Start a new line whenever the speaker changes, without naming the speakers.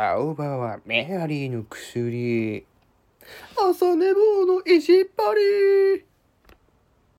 青葉はメアリーの薬。朝寝坊の意地っ張り。